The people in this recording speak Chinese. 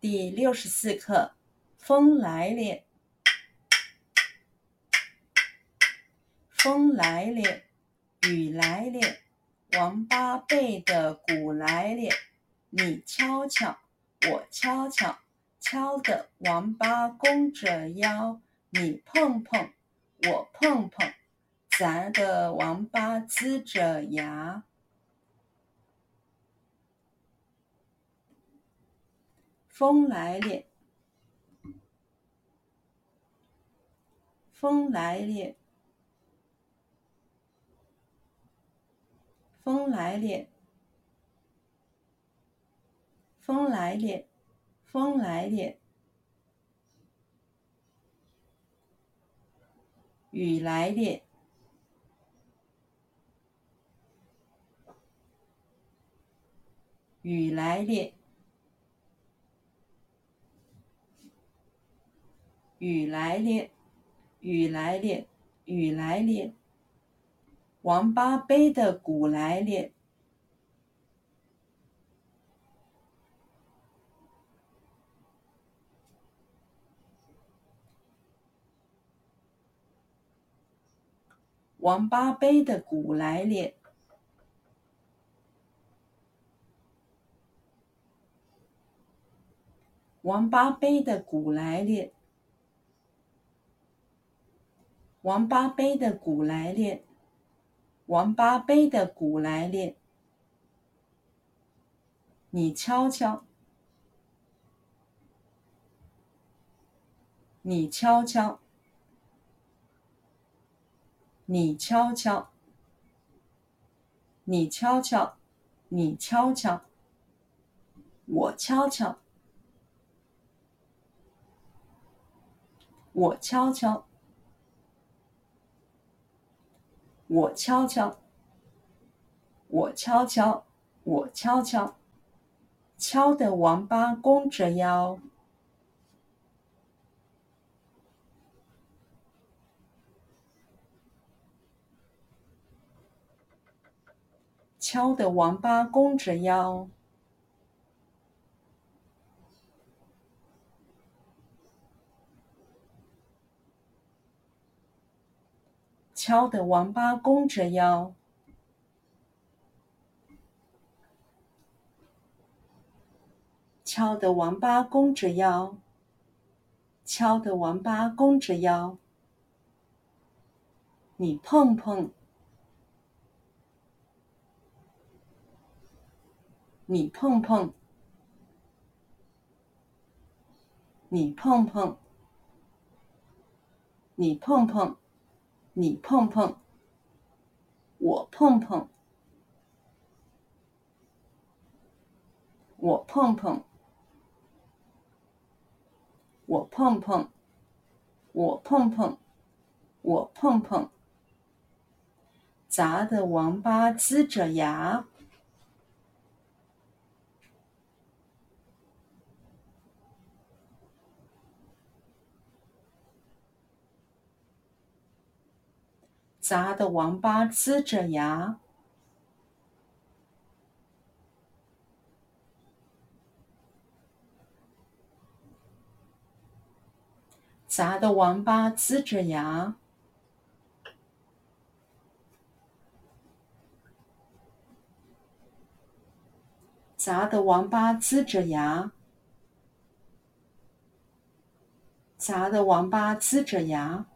第六十四课，风来了，风来了，雨来了，王八背的鼓来了，你敲敲，我敲敲，敲的王八弓着腰，你碰碰，我碰碰，砸的王八呲着牙。风来了，风来了，风来了，风来了，风来了，雨来了，雨来了。雨来了，雨来了，雨来了。王八背的鼓来了，王八背的鼓来了，王八背的鼓来了。王八背的鼓来练，王八背的鼓来练，你敲敲，你敲敲，你敲敲，你敲敲，你敲敲，我敲敲，我敲敲。我敲敲，我敲敲，我敲敲，敲得王八弓着腰，敲得王八弓着腰。敲得王八弓着腰，敲得王八弓着腰，敲得王八弓着腰。你碰碰，你碰碰，你碰碰，你碰碰。你碰碰，我碰碰，我碰碰，我碰碰，我碰碰，我碰碰，砸的王八呲着牙。砸的王八呲着牙，砸的王八呲着牙，砸的王八呲着牙，砸的王八呲着牙。